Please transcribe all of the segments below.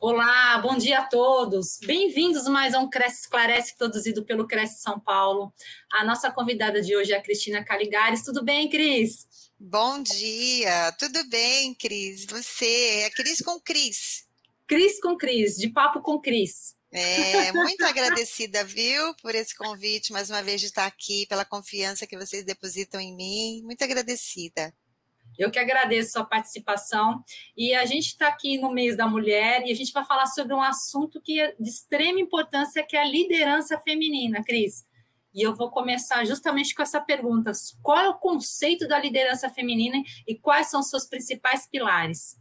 Olá, bom dia a todos. Bem-vindos mais a um Cresce Esclarece, produzido pelo Cresce São Paulo. A nossa convidada de hoje é a Cristina Caligares. Tudo bem, Cris? Bom dia, tudo bem, Cris? Você é Cris com Cris. Cris com Cris, de papo com Cris. É, muito agradecida, viu, por esse convite, mais uma vez de estar aqui, pela confiança que vocês depositam em mim. Muito agradecida. Eu que agradeço a sua participação. E a gente está aqui no mês da mulher e a gente vai falar sobre um assunto que é de extrema importância, que é a liderança feminina, Cris. E eu vou começar justamente com essa pergunta: qual é o conceito da liderança feminina e quais são seus principais pilares?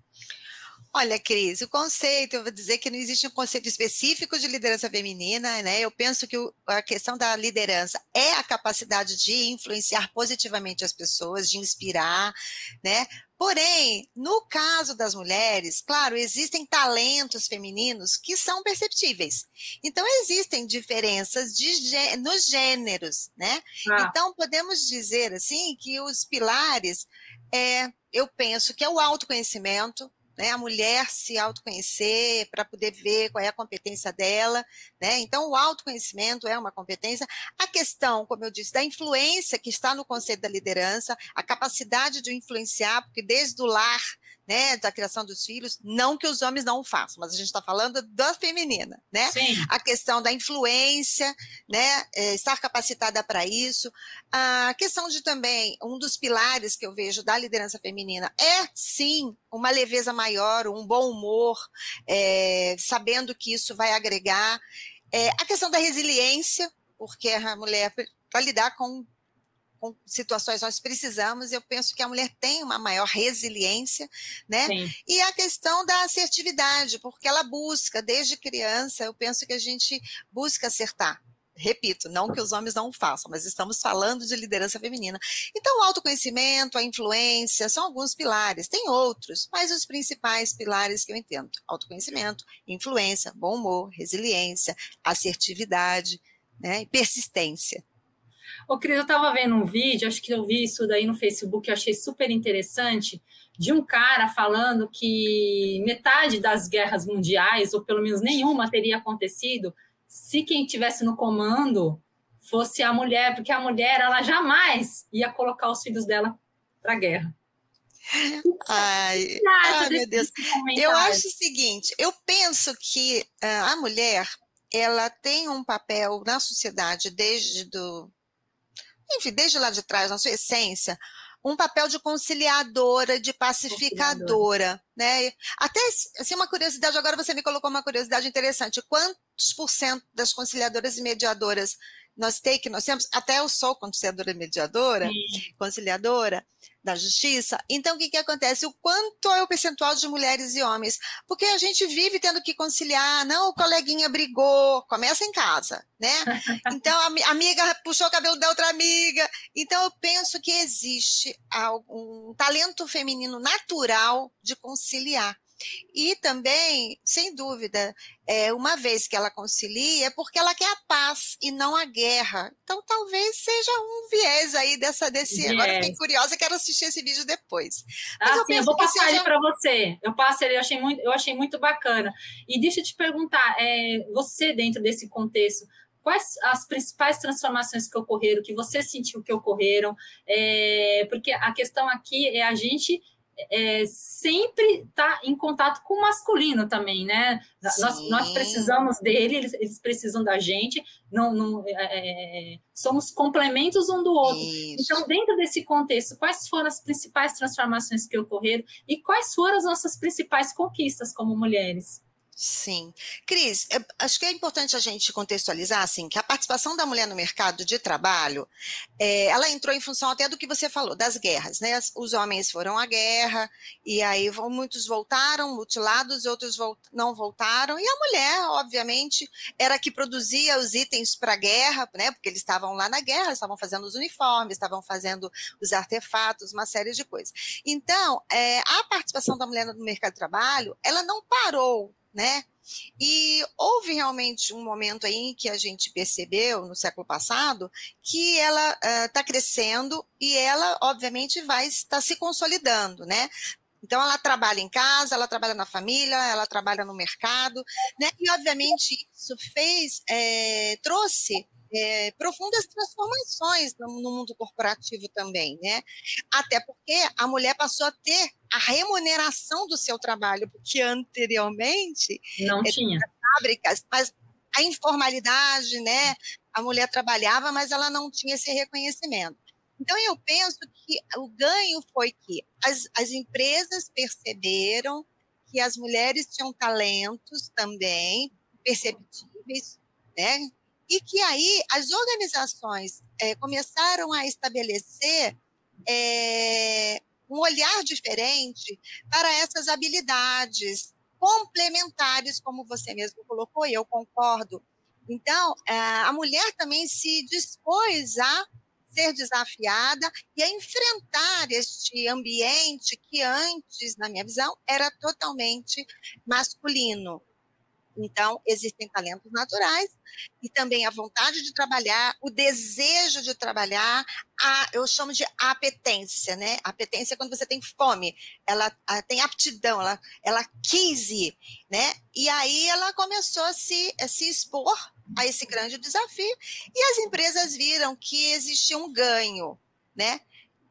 Olha, Cris, o conceito, eu vou dizer que não existe um conceito específico de liderança feminina, né? Eu penso que a questão da liderança é a capacidade de influenciar positivamente as pessoas, de inspirar, né? Porém, no caso das mulheres, claro, existem talentos femininos que são perceptíveis. Então, existem diferenças de, nos gêneros, né? Ah. Então, podemos dizer assim que os pilares, é, eu penso que é o autoconhecimento, né, a mulher se autoconhecer para poder ver qual é a competência dela, né? Então o autoconhecimento é uma competência. A questão, como eu disse, da influência que está no conceito da liderança, a capacidade de influenciar, porque desde o lar né, da criação dos filhos, não que os homens não o façam, mas a gente está falando da feminina, né? Sim. A questão da influência, né, é, estar capacitada para isso, a questão de também, um dos pilares que eu vejo da liderança feminina é, sim, uma leveza maior, um bom humor, é, sabendo que isso vai agregar, é, a questão da resiliência, porque a mulher, para lidar com com situações nós precisamos, eu penso que a mulher tem uma maior resiliência, né? Sim. E a questão da assertividade, porque ela busca, desde criança, eu penso que a gente busca acertar. Repito, não que os homens não façam, mas estamos falando de liderança feminina. Então, o autoconhecimento, a influência, são alguns pilares. Tem outros, mas os principais pilares que eu entendo: autoconhecimento, influência, bom humor, resiliência, assertividade né, e persistência. Ô, Cris, eu estava vendo um vídeo, acho que eu vi isso daí no Facebook, eu achei super interessante, de um cara falando que metade das guerras mundiais, ou pelo menos nenhuma, teria acontecido se quem estivesse no comando fosse a mulher, porque a mulher, ela jamais ia colocar os filhos dela para a guerra. Ai, ai meu Deus. Eu acho o seguinte, eu penso que uh, a mulher, ela tem um papel na sociedade desde do, enfim, desde lá de trás, na sua essência, um papel de conciliadora, de pacificadora, né? Até assim, uma curiosidade, agora você me colocou uma curiosidade interessante. Quantos por cento das conciliadoras e mediadoras nós tem, que nós temos, até eu sou conciliadora mediadora, Sim. conciliadora da justiça. Então, o que, que acontece? O quanto é o percentual de mulheres e homens? Porque a gente vive tendo que conciliar, não, o coleguinha brigou, começa em casa, né? Então, a amiga puxou o cabelo da outra amiga. Então, eu penso que existe um talento feminino natural de conciliar. E também, sem dúvida, é, uma vez que ela concilia, é porque ela quer a paz e não a guerra. Então, talvez seja um viés aí dessa, desse. Viés. Agora fiquei curiosa, quero assistir esse vídeo depois. Mas ah, eu, sim, eu vou passar seja... ele para você. Eu passo ele, eu achei muito, eu achei muito bacana. E deixa eu te perguntar, é, você, dentro desse contexto, quais as principais transformações que ocorreram, que você sentiu que ocorreram, é, porque a questão aqui é a gente é, sempre está em contato com o masculino também, né? Nós, nós, precisamos dele, eles, eles, precisam da gente, não, não é, é, somos complementos um do outro. Isso. Então, dentro desse contexto, quais foram as principais transformações que ocorreram e quais foram as nossas principais conquistas como mulheres? Sim. Cris, acho que é importante a gente contextualizar, assim, que a participação da mulher no mercado de trabalho, é, ela entrou em função até do que você falou, das guerras, né? Os homens foram à guerra, e aí muitos voltaram mutilados, outros volt não voltaram, e a mulher, obviamente, era que produzia os itens para a guerra, né? Porque eles estavam lá na guerra, estavam fazendo os uniformes, estavam fazendo os artefatos, uma série de coisas. Então, é, a participação da mulher no mercado de trabalho, ela não parou né? E houve realmente um momento aí que a gente percebeu, no século passado, que ela está uh, crescendo e ela, obviamente, vai estar se consolidando, né? Então, ela trabalha em casa, ela trabalha na família, ela trabalha no mercado, né? E, obviamente, isso fez, é, trouxe é, profundas transformações no, no, mundo corporativo também, né? Até porque a mulher passou a ter a remuneração do seu trabalho, porque anteriormente não é, tinha fábricas, mas a informalidade, né? A mulher trabalhava, mas ela não tinha esse reconhecimento. Então, eu penso que o ganho foi que as, as empresas perceberam que as mulheres tinham talentos também perceptíveis, né? E que aí as organizações é, começaram a estabelecer é, um olhar diferente para essas habilidades complementares, como você mesmo colocou, e eu concordo. Então, eh, a mulher também se dispôs a ser desafiada e a enfrentar este ambiente que antes, na minha visão, era totalmente masculino. Então, existem talentos naturais e também a vontade de trabalhar, o desejo de trabalhar, a, eu chamo de apetência, né? Apetência é quando você tem fome, ela tem aptidão, ela, ela quis ir, né? E aí ela começou a se, a se expor a esse grande desafio e as empresas viram que existia um ganho, né?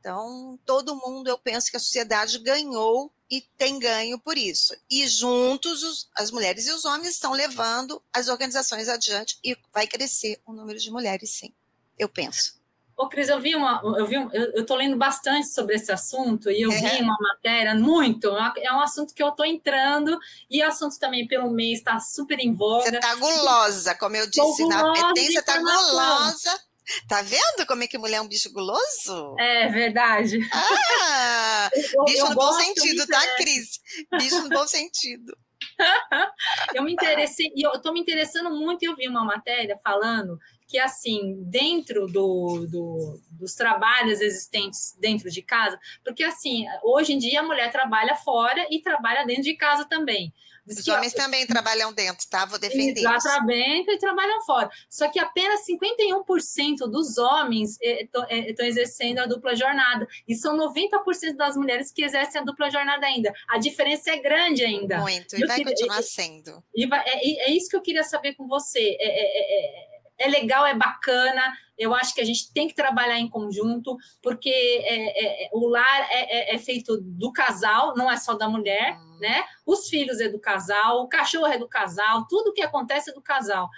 Então, todo mundo, eu penso que a sociedade ganhou e tem ganho por isso. E juntos, os, as mulheres e os homens estão levando as organizações adiante e vai crescer o número de mulheres, sim, eu penso. Ô, Cris, eu vi uma, eu vi, eu estou lendo bastante sobre esse assunto e eu é. vi uma matéria muito. É um assunto que eu estou entrando e o assunto também pelo mês está super em voga. Você está gulosa, como eu disse na petência, está gulosa. Tá vendo como é que mulher é um bicho guloso? É verdade. Ah, bicho eu no bom sentido, tá, Cris? Bicho no bom sentido. eu me interessei, e eu estou me interessando muito, e eu vi uma matéria falando que, assim, dentro do, do, dos trabalhos existentes dentro de casa, porque, assim, hoje em dia a mulher trabalha fora e trabalha dentro de casa também. Os homens também trabalham dentro, tá? Vou defender Exatamente, e trabalham fora. Só que apenas 51% dos homens estão é, é, exercendo a dupla jornada. E são 90% das mulheres que exercem a dupla jornada ainda. A diferença é grande ainda. Muito, e vai queria, continuar sendo. E vai, é, é, isso que eu queria saber com você. é, é, é é legal, é bacana. Eu acho que a gente tem que trabalhar em conjunto, porque é, é, o lar é, é, é feito do casal, não é só da mulher, uhum. né? Os filhos é do casal, o cachorro é do casal, tudo que acontece é do casal.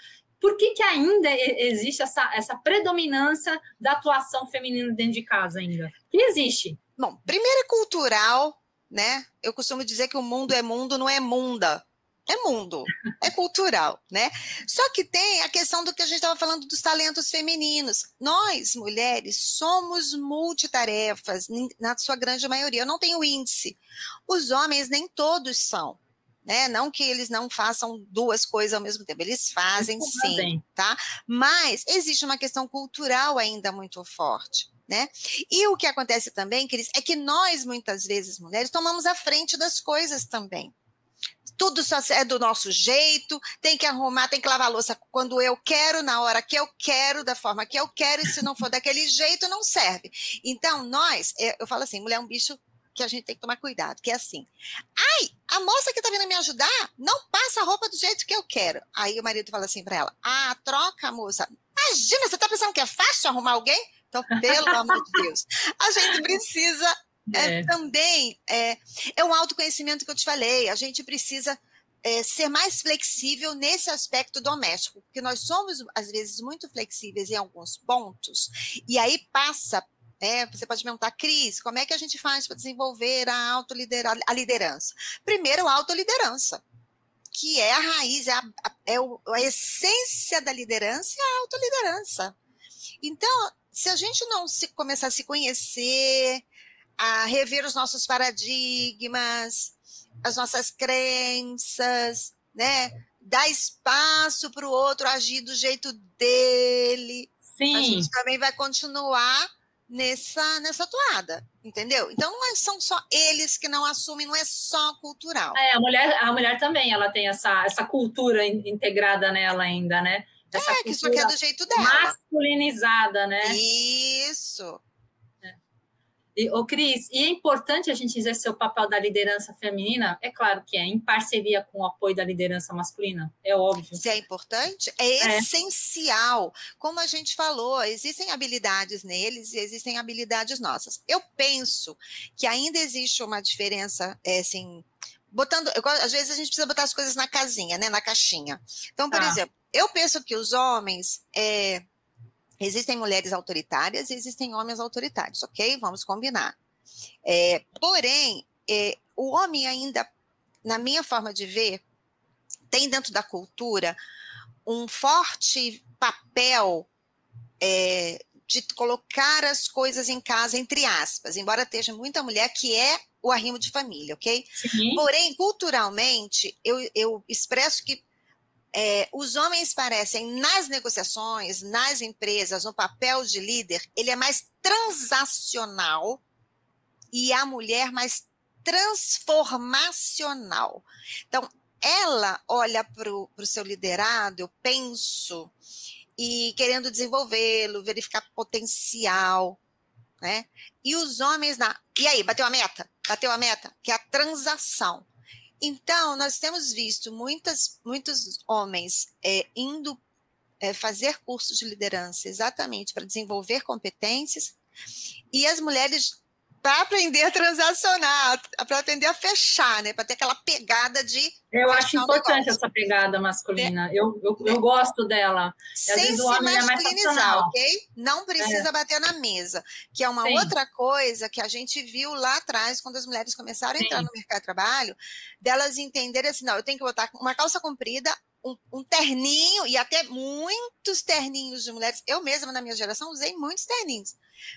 Por que, que ainda existe essa, essa predominância da atuação feminina dentro de casa ainda? Que existe. Bom, primeiro é cultural, né? Eu costumo dizer que o mundo é mundo, não é munda é mundo, é cultural, né? Só que tem a questão do que a gente estava falando dos talentos femininos. Nós, mulheres, somos multitarefas, na sua grande maioria. Eu não tenho índice. Os homens nem todos são. Né? Não que eles não façam duas coisas ao mesmo tempo, eles fazem sim, tá? Mas existe uma questão cultural ainda muito forte. Né? E o que acontece também, Cris, é que nós, muitas vezes, mulheres, tomamos a frente das coisas também tudo só é do nosso jeito, tem que arrumar, tem que lavar louça quando eu quero, na hora que eu quero, da forma que eu quero, e se não for daquele jeito, não serve. Então, nós, é, eu falo assim, mulher é um bicho que a gente tem que tomar cuidado, que é assim, ai, a moça que tá vindo me ajudar não passa a roupa do jeito que eu quero. Aí o marido fala assim para ela, ah, troca, moça. Imagina, você tá pensando que é fácil arrumar alguém? Então, pelo amor de Deus, a gente precisa é, é. também é, é um autoconhecimento que eu te falei. A gente precisa é, ser mais flexível nesse aspecto doméstico, porque nós somos, às vezes, muito flexíveis em alguns pontos, e aí passa. É, você pode perguntar, Cris, como é que a gente faz para desenvolver a, autolidera a liderança? Primeiro, a autoliderança, que é a raiz, é a, é a essência da liderança e a autoliderança. Então, se a gente não se, começar a se conhecer, a rever os nossos paradigmas, as nossas crenças, né? Dar espaço para o outro agir do jeito dele. Sim. A gente também vai continuar nessa, nessa toada, entendeu? Então não é, são só eles que não assumem, não é só cultural. É, a mulher, a mulher também, ela tem essa, essa cultura integrada nela ainda, né? Essa é, que só quer do jeito dela. Masculinizada, né? Isso. E, ô, Cris, e é importante a gente exercer o papel da liderança feminina? É claro que é, em parceria com o apoio da liderança masculina, é óbvio. Isso é importante? É, é essencial. Como a gente falou, existem habilidades neles e existem habilidades nossas. Eu penso que ainda existe uma diferença, é, assim, botando. Eu, às vezes a gente precisa botar as coisas na casinha, né? Na caixinha. Então, por ah. exemplo, eu penso que os homens. É, existem mulheres autoritárias e existem homens autoritários, ok? Vamos combinar. É, porém, é, o homem ainda, na minha forma de ver, tem dentro da cultura um forte papel é, de colocar as coisas em casa, entre aspas, embora esteja muita mulher que é o arrimo de família, ok? Sim. Porém, culturalmente, eu, eu expresso que é, os homens parecem, nas negociações, nas empresas, no papel de líder, ele é mais transacional e a mulher mais transformacional. Então, ela olha para o seu liderado, eu penso, e querendo desenvolvê-lo, verificar potencial, né? E os homens na. E aí, bateu a meta? Bateu a meta? Que é a transação. Então, nós temos visto muitas, muitos homens é, indo é, fazer cursos de liderança exatamente para desenvolver competências, e as mulheres para aprender a transacionar, para aprender a fechar, né? Para ter aquela pegada de. Eu acho importante essa pegada masculina. É. Eu, eu, eu, gosto dela. Sem se é masculinizar, é ok? Não precisa é. bater na mesa. Que é uma Sim. outra coisa que a gente viu lá atrás, quando as mulheres começaram a entrar Sim. no mercado de trabalho, delas entenderem assim: não, eu tenho que botar uma calça comprida, um, um, terninho, e até muitos terninhos de mulheres. Eu mesma, na minha geração, usei muitos terninhos.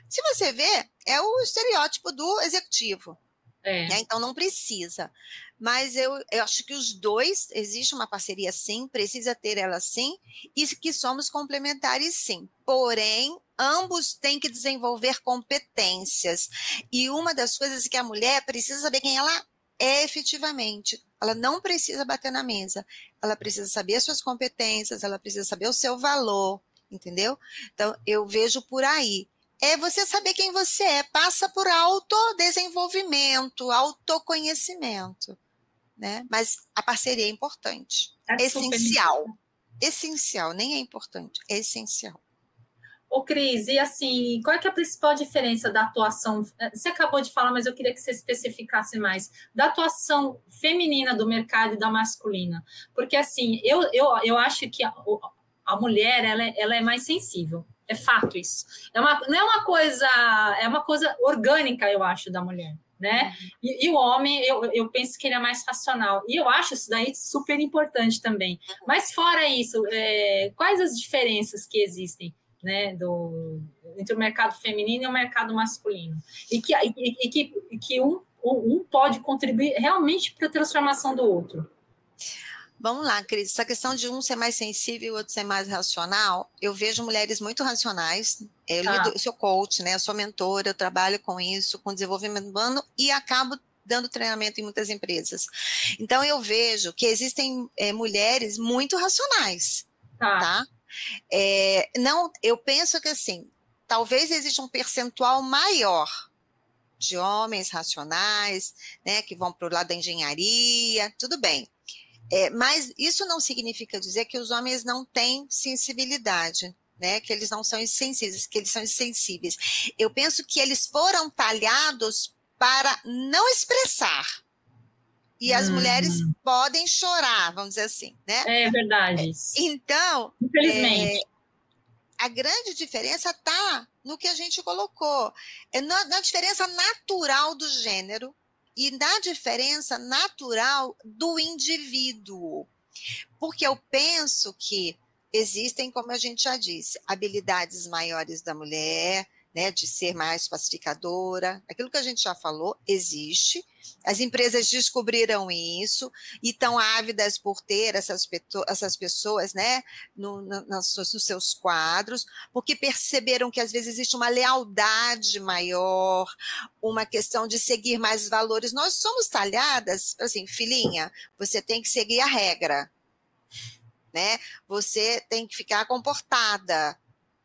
Se você vê, é o estereótipo do executivo. É. Né? Então não precisa. Mas eu, eu acho que os dois, existe uma parceria sim, precisa ter ela sim, e que somos complementares sim. Porém, ambos têm que desenvolver competências. E uma das coisas é que a mulher precisa saber quem ela é efetivamente. Ela não precisa bater na mesa. Ela precisa saber as suas competências, ela precisa saber o seu valor, entendeu? Então, eu vejo por aí é você saber quem você é. Passa por autodesenvolvimento, autoconhecimento. Né? Mas a parceria é importante. É essencial. Essencial, nem é importante, é essencial. Ô, Cris, e assim, qual é, é a principal diferença da atuação? Eh, você acabou de falar, mas eu queria que você especificasse mais da atuação feminina do mercado e da masculina. Porque, assim, eu, eu, eu acho que a, a mulher ela é, ela é mais sensível. É fato isso. É uma, não é uma coisa, é uma coisa orgânica, eu acho, da mulher. Né? E, e, o homem, eu, eu penso que ele é mais racional. E eu acho isso daí super importante também. Mas fora isso, é, quais as diferenças que existem né, do, entre o mercado feminino e o mercado masculino? E que, e, e que, que um, um pode contribuir realmente para a transformação do outro. Vamos lá, Cris. Essa questão de um ser mais sensível e o outro ser mais racional, eu vejo mulheres muito racionais. Eu, tá. lido, eu sou coach, né? Eu sou mentora, eu trabalho com isso, com desenvolvimento humano e acabo dando treinamento em muitas empresas. Então eu vejo que existem é, mulheres muito racionais, tá? tá? É, não, eu penso que assim, talvez exista um percentual maior de homens racionais, né, que vão para o lado da engenharia, tudo bem. É, mas isso não significa dizer que os homens não têm sensibilidade. Né, que eles não são insensíveis, que eles são insensíveis. Eu penso que eles foram talhados para não expressar. E as hum. mulheres podem chorar, vamos dizer assim, né? É verdade. Então, infelizmente, é, a grande diferença está no que a gente colocou, é na, na diferença natural do gênero e na diferença natural do indivíduo. Porque eu penso que existem, como a gente já disse, habilidades maiores da mulher, né, de ser mais pacificadora, aquilo que a gente já falou, existe. As empresas descobriram isso e estão ávidas por ter essas, essas pessoas né, no, no, nos seus quadros, porque perceberam que às vezes existe uma lealdade maior, uma questão de seguir mais valores. Nós somos talhadas, assim, filhinha, você tem que seguir a regra. Né? Você tem que ficar comportada,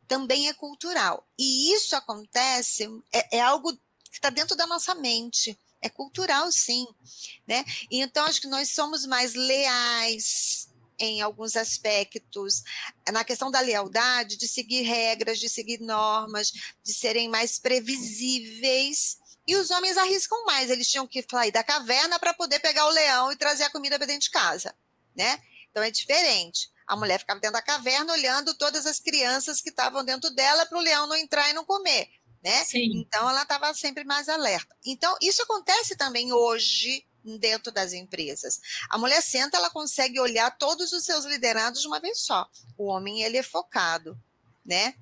também é cultural. E isso acontece, é, é algo que está dentro da nossa mente. É cultural, sim. Né? Então, acho que nós somos mais leais em alguns aspectos, na questão da lealdade, de seguir regras, de seguir normas, de serem mais previsíveis. E os homens arriscam mais, eles tinham que sair da caverna para poder pegar o leão e trazer a comida para dentro de casa, né? Então é diferente. A mulher ficava dentro da caverna olhando todas as crianças que estavam dentro dela para o leão não entrar e não comer, né? Sim. Então ela estava sempre mais alerta. Então isso acontece também hoje dentro das empresas. A mulher senta, ela consegue olhar todos os seus liderados de uma vez só. O homem ele é focado, né?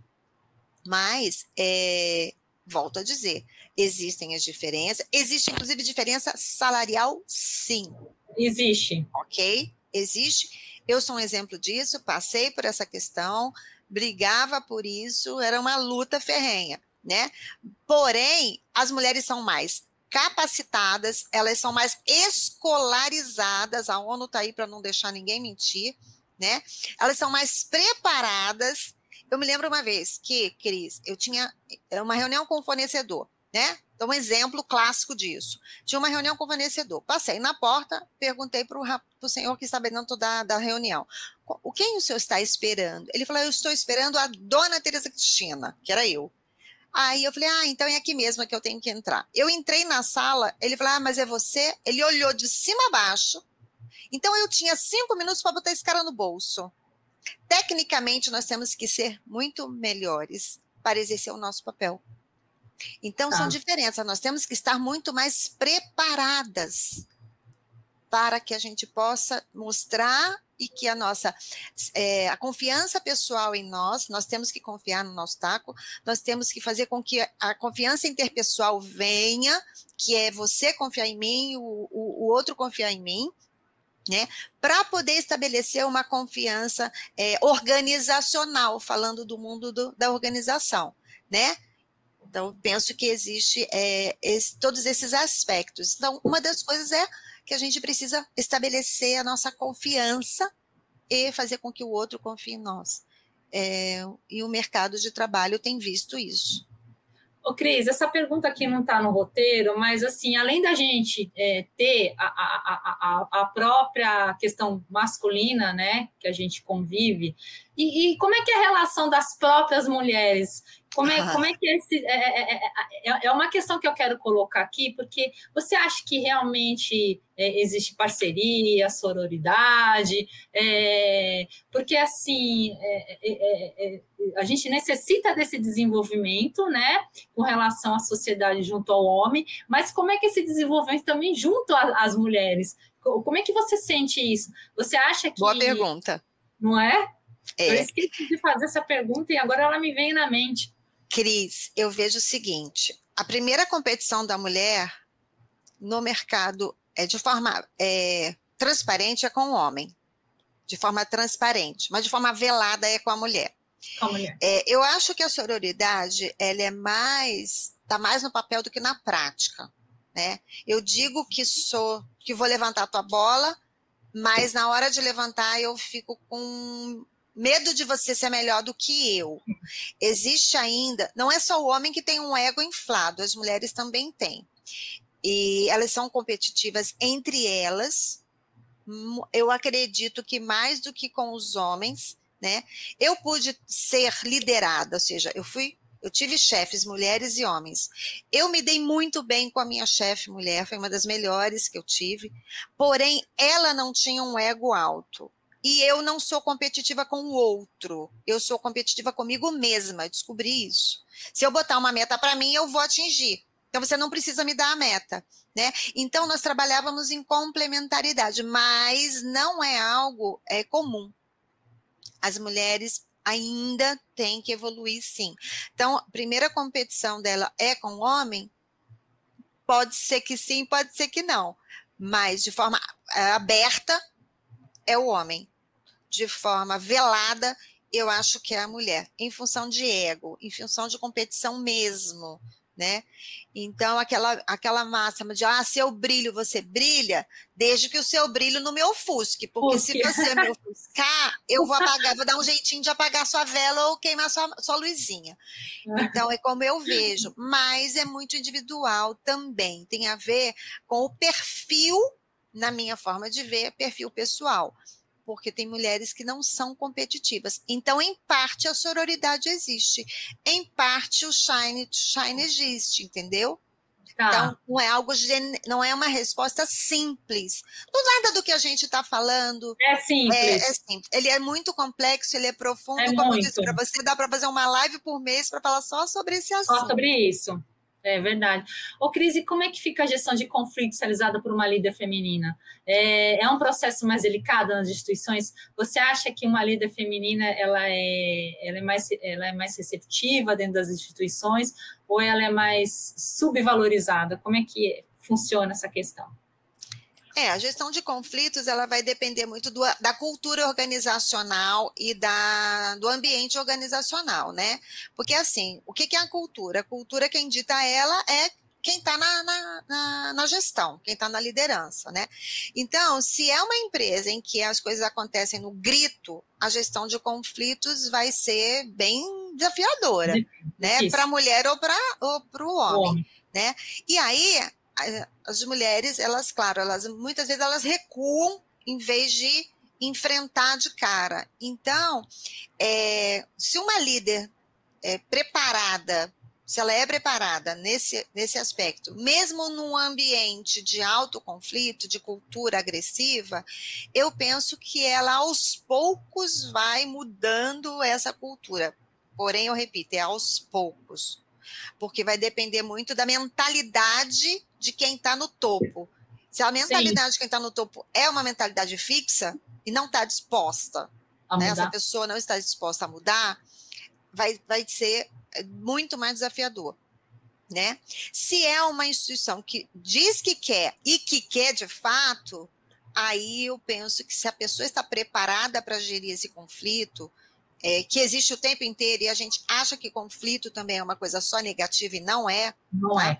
Mas é, volto a dizer, existem as diferenças. Existe, inclusive, diferença salarial? Sim. Existe. Ok? Existe. Eu sou um exemplo disso, passei por essa questão, brigava por isso, era uma luta ferrenha, né? Porém, as mulheres são mais capacitadas, elas são mais escolarizadas, a ONU está aí para não deixar ninguém mentir, né? Elas são mais preparadas eu me lembro uma vez que, Cris, eu tinha uma reunião com o fornecedor, né? Então, um exemplo clássico disso. Tinha uma reunião com o fornecedor. Passei na porta, perguntei para o senhor que estava dentro da, da reunião. O quem o senhor está esperando? Ele falou, eu estou esperando a dona Tereza Cristina, que era eu. Aí eu falei, ah, então é aqui mesmo que eu tenho que entrar. Eu entrei na sala, ele falou, ah, mas é você? Ele olhou de cima a baixo. Então eu tinha cinco minutos para botar esse cara no bolso. Tecnicamente, nós temos que ser muito melhores para exercer o nosso papel. Então, são tá. diferenças. Nós temos que estar muito mais preparadas para que a gente possa mostrar e que a nossa é, a confiança pessoal em nós, nós temos que confiar no nosso taco, nós temos que fazer com que a confiança interpessoal venha, que é você confiar em mim, o, o, o outro confiar em mim, né, para poder estabelecer uma confiança é, organizacional, falando do mundo do, da organização, né? Então, penso que existe é, esse, todos esses aspectos. Então, uma das coisas é que a gente precisa estabelecer a nossa confiança e fazer com que o outro confie em nós. É, e o mercado de trabalho tem visto isso. Ô, Cris, essa pergunta aqui não está no roteiro, mas assim, além da gente é, ter a, a, a, a, própria questão masculina, né, que a gente convive, e, e, como é que é a relação das próprias mulheres como é, como é que esse, é é, é, é, é, uma questão que eu quero colocar aqui, porque você acha que realmente é, existe parceria, sororidade? É, porque, assim, a gente necessita desse desenvolvimento, né, com relação à sociedade junto ao homem, mas como é que esse desenvolvimento também junto às mulheres? Como é que você sente isso? Você acha que. Boa pergunta. Não é? é? Eu esqueci de fazer essa pergunta e agora ela me vem na mente. Cris, eu vejo o seguinte: a primeira competição da mulher no mercado é de forma é, transparente é com o homem, de forma transparente, mas de forma velada é com a mulher. Com a mulher. É, eu acho que a sororidade ela é mais está mais no papel do que na prática, né? Eu digo que sou que vou levantar a tua bola, mas na hora de levantar eu fico com medo de você ser melhor do que eu. Existe ainda, não é só o homem que tem um ego inflado, as mulheres também têm. E elas são competitivas entre elas. Eu acredito que mais do que com os homens, né? Eu pude ser liderada, ou seja, eu fui eu tive chefes, mulheres e homens. Eu me dei muito bem com a minha chefe mulher, foi uma das melhores que eu tive. Porém, ela não tinha um ego alto e eu não sou competitiva com o outro. Eu sou competitiva comigo mesma. Descobri isso. Se eu botar uma meta para mim, eu vou atingir. Então você não precisa me dar a meta, né? Então nós trabalhávamos em complementaridade, mas não é algo é comum. As mulheres ainda têm que evoluir, sim. Então, a primeira competição dela é com o homem. Pode ser que sim, pode ser que não, mas de forma é, aberta é o homem de forma velada, eu acho que é a mulher, em função de ego, em função de competição mesmo, né? Então, aquela, aquela máxima de, ah, seu brilho, você brilha, desde que o seu brilho não me ofusque, porque se você me ofuscar, eu vou apagar, vou dar um jeitinho de apagar sua vela ou queimar sua, sua luzinha. Então, é como eu vejo, mas é muito individual também, tem a ver com o perfil, na minha forma de ver, perfil pessoal porque tem mulheres que não são competitivas. Então, em parte, a sororidade existe. Em parte, o shine, shine existe, entendeu? Tá. Então, não é algo, não é uma resposta simples. Não nada do que a gente está falando. É simples. É, é, simples. Ele é muito complexo, ele é profundo. É como muito. eu disse para você, dá para fazer uma live por mês para falar só sobre esse assunto. Só sobre isso. É verdade. Ô, Cris, e como é que fica a gestão de conflitos realizada por uma líder feminina? É, é, um processo mais delicado nas instituições? Você acha que uma líder feminina ela é, ela é, mais, ela é mais receptiva dentro das instituições ou ela é mais subvalorizada? Como é que funciona essa questão? É, a gestão de conflitos ela vai depender muito do, da cultura organizacional e da, do ambiente organizacional, né? Porque assim, o que, que é a cultura? A cultura, quem dita ela é quem está na, na, na, na, gestão, quem está na liderança, né? Então, se é uma empresa em que as coisas acontecem no grito, a gestão de conflitos vai ser bem desafiadora, né? Para a mulher ou para o homem, homem, né? E aí as mulheres, elas, claro, elas muitas vezes elas recuam em vez de enfrentar de cara. Então, é, se uma líder é preparada, se ela é preparada nesse, nesse aspecto, mesmo num ambiente de alto conflito, de cultura agressiva, eu penso que ela aos poucos vai mudando essa cultura. Porém, eu repito, é aos poucos porque vai depender muito da mentalidade de quem está no topo. Se a mentalidade Sim. de quem está no topo é uma mentalidade fixa e não está disposta, né, essa pessoa não está disposta a mudar, vai, vai ser muito mais desafiador. Né? Se é uma instituição que diz que quer e que quer de fato, aí eu penso que se a pessoa está preparada para gerir esse conflito, é, que existe o tempo inteiro e a gente acha que conflito também é uma coisa só negativa e não é. Não tá? é.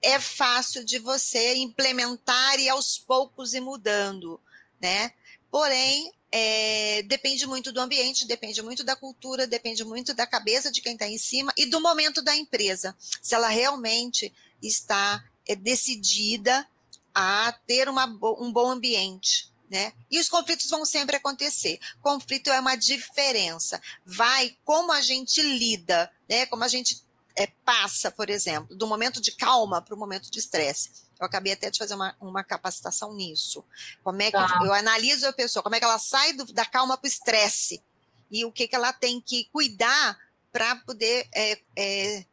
É fácil de você implementar e aos poucos ir mudando, né? Porém, é, depende muito do ambiente, depende muito da cultura, depende muito da cabeça de quem está em cima e do momento da empresa. Se ela realmente está é, decidida a ter uma, um bom ambiente, né? E os conflitos vão sempre acontecer. Conflito é uma diferença. Vai como a gente lida, né? Como a gente é, passa, por exemplo, do momento de calma para o momento de estresse. Eu acabei até de fazer uma, uma capacitação nisso. Como é que tá. eu analiso a pessoa, como é que ela sai do, da calma para o estresse e o que, que ela tem que cuidar para poder é, é,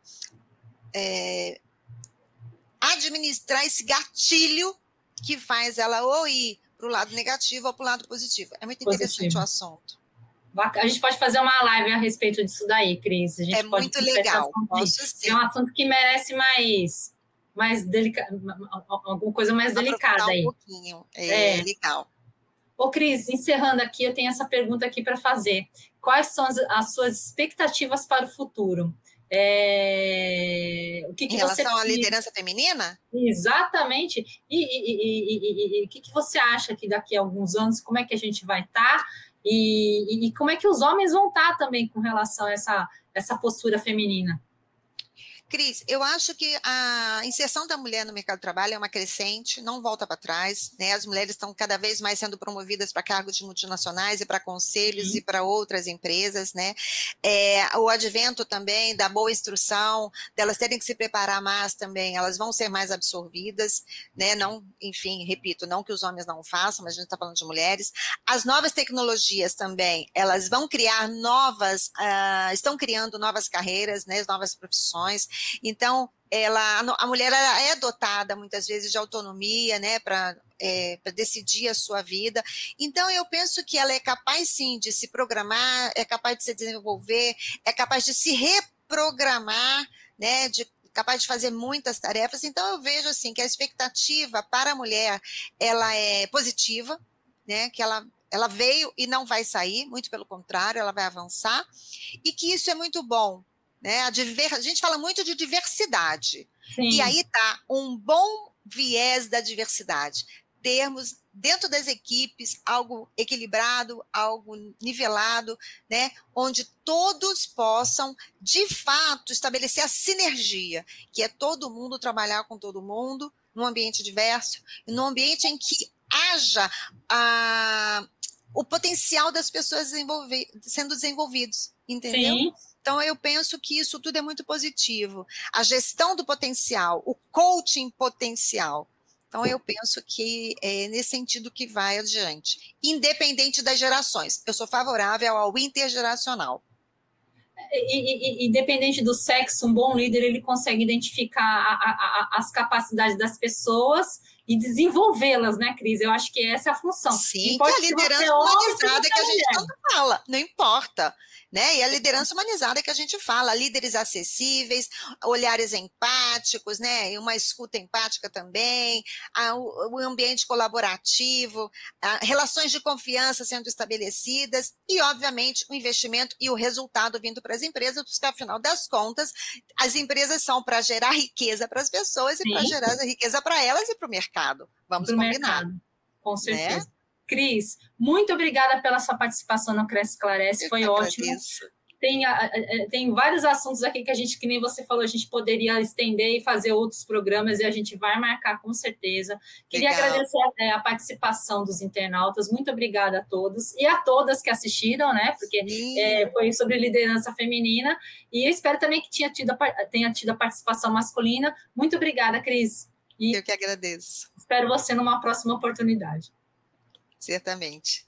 é, administrar esse gatilho que faz ela ou ir para o lado negativo ou para o lado positivo. É muito interessante positivo. o assunto. A gente pode fazer uma live a respeito disso daí, Cris. é muito legal. É um assunto que merece mais, mais delicado, alguma coisa mais delicada aí. Um pouquinho. É, é. legal. Ô, Cris, encerrando aqui, eu tenho essa pergunta aqui para fazer. Quais são as, as, suas expectativas para o futuro? É... O que, que em relação você... à liderança feminina? Exatamente. E o que, que você acha que daqui a alguns anos, como é que a gente vai estar? Tá? E, e, como é que os homens vão estar tá também com relação a essa, essa postura feminina? Cris, eu acho que a inserção da mulher no mercado de trabalho é uma crescente, não volta para trás, né? As mulheres estão cada vez mais sendo promovidas para cargos de multinacionais e para conselhos Sim. e para outras empresas, né? É, o advento também da boa instrução, delas terem que se preparar mais também, elas vão ser mais absorvidas, né? Não, enfim, repito, não que os homens não façam, mas a gente está falando de mulheres. As novas tecnologias também, elas vão criar novas, uh, estão criando novas carreiras, né? Novas profissões. Então, ela, a mulher é dotada muitas vezes de autonomia, né, para é, decidir a sua vida. Então, eu penso que ela é capaz sim de se programar, é capaz de se desenvolver, é capaz de se reprogramar, né, de capaz de fazer muitas tarefas. Então, eu vejo assim que a expectativa para a mulher ela é positiva, né, que ela ela veio e não vai sair, muito pelo contrário, ela vai avançar, e que isso é muito bom, Né? A, diver... a gente fala muito de diversidade. Sim. E aí está um bom viés da diversidade. Termos dentro das equipes algo equilibrado, algo nivelado, né, onde todos possam de fato estabelecer a sinergia, que é todo mundo trabalhar com todo mundo num ambiente diverso, num ambiente em que haja a, o potencial das pessoas desenvolver, sendo desenvolvidos, entendeu? Sim. Então, eu penso que isso tudo é muito positivo. A gestão do potencial, o coaching potencial, então, eu penso que é nesse sentido que vai adiante, independente das gerações. Eu sou favorável ao intergeracional. E, e, independente do sexo, um bom líder ele consegue identificar a, a, as capacidades das pessoas e desenvolvê-las, né, Cris? Eu acho que essa é a função. Sim, que a liderança humanizada que a gente tanto fala, não importa né? E a liderança humanizada que a gente fala, líderes acessíveis, olhares empáticos, né? E uma escuta empática também, a, o, ambiente colaborativo, relações de confiança sendo estabelecidas e, obviamente, o investimento e o resultado vindo para as empresas, porque afinal das contas, as empresas são para gerar riqueza para as pessoas e para gerar riqueza para elas e para o mercado. Vamos pro combinar. Mercado. Com certeza. Né? Cris, muito obrigada pela sua participação no Cresce Clarece, foi ótimo. Tem, tem vários assuntos aqui que a gente, que nem você falou, a gente poderia estender e fazer outros programas e a gente vai marcar com certeza. Queria Legal. agradecer a, é, a, participação dos internautas, muito obrigada a todos e a todas que assistiram, né? Porque é, foi sobre liderança feminina e eu espero também que tinha tido tenha tido a participação masculina. Muito obrigada, Cris. E eu que agradeço. Espero você numa próxima oportunidade. Certamente.